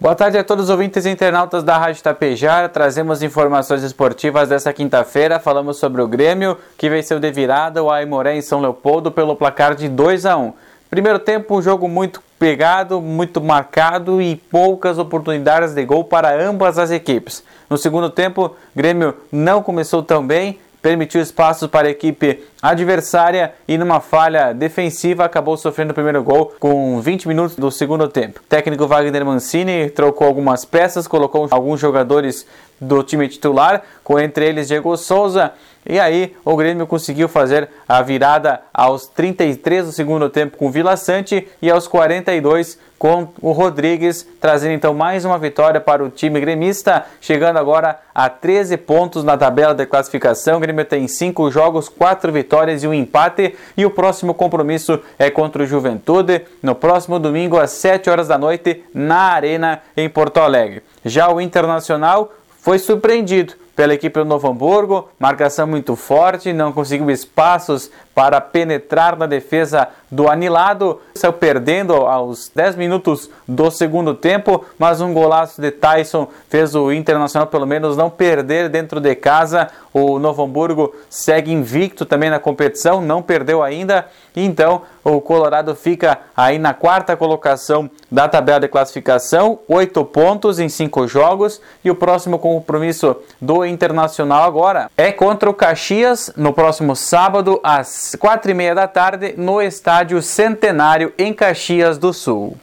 Boa tarde a todos os ouvintes e internautas da Rádio Tapejar. Trazemos informações esportivas dessa quinta-feira. Falamos sobre o Grêmio, que venceu de virada o Aimoré em São Leopoldo pelo placar de 2 a 1. Primeiro tempo, um jogo muito pegado, muito marcado e poucas oportunidades de gol para ambas as equipes. No segundo tempo, Grêmio não começou tão bem, permitiu espaços para a equipe adversária e numa falha defensiva acabou sofrendo o primeiro gol com 20 minutos do segundo tempo. O técnico Wagner Mancini trocou algumas peças, colocou alguns jogadores do time titular, com entre eles Diego Souza, e aí o Grêmio conseguiu fazer a virada aos 33 do segundo tempo com Vila Sante e aos 42 com o Rodrigues, trazendo então mais uma vitória para o time gremista, chegando agora a 13 pontos na tabela de classificação. Grêmio tem 5 jogos, 4 vitórias e um empate, e o próximo compromisso é contra o Juventude no próximo domingo às 7 horas da noite na Arena em Porto Alegre. Já o Internacional foi surpreendido pela equipe do Novo Hamburgo, marcação muito forte, não conseguiu espaços para penetrar na defesa do anilado, saiu perdendo aos 10 minutos do segundo tempo, mas um golaço de Tyson fez o Internacional pelo menos não perder dentro de casa. O Novo Hamburgo segue invicto também na competição, não perdeu ainda, então o Colorado fica aí na quarta colocação da tabela de classificação, oito pontos em cinco jogos, e o próximo compromisso do Internacional agora é contra o Caxias no próximo sábado às quatro e meia da tarde no Estádio Centenário em Caxias do Sul.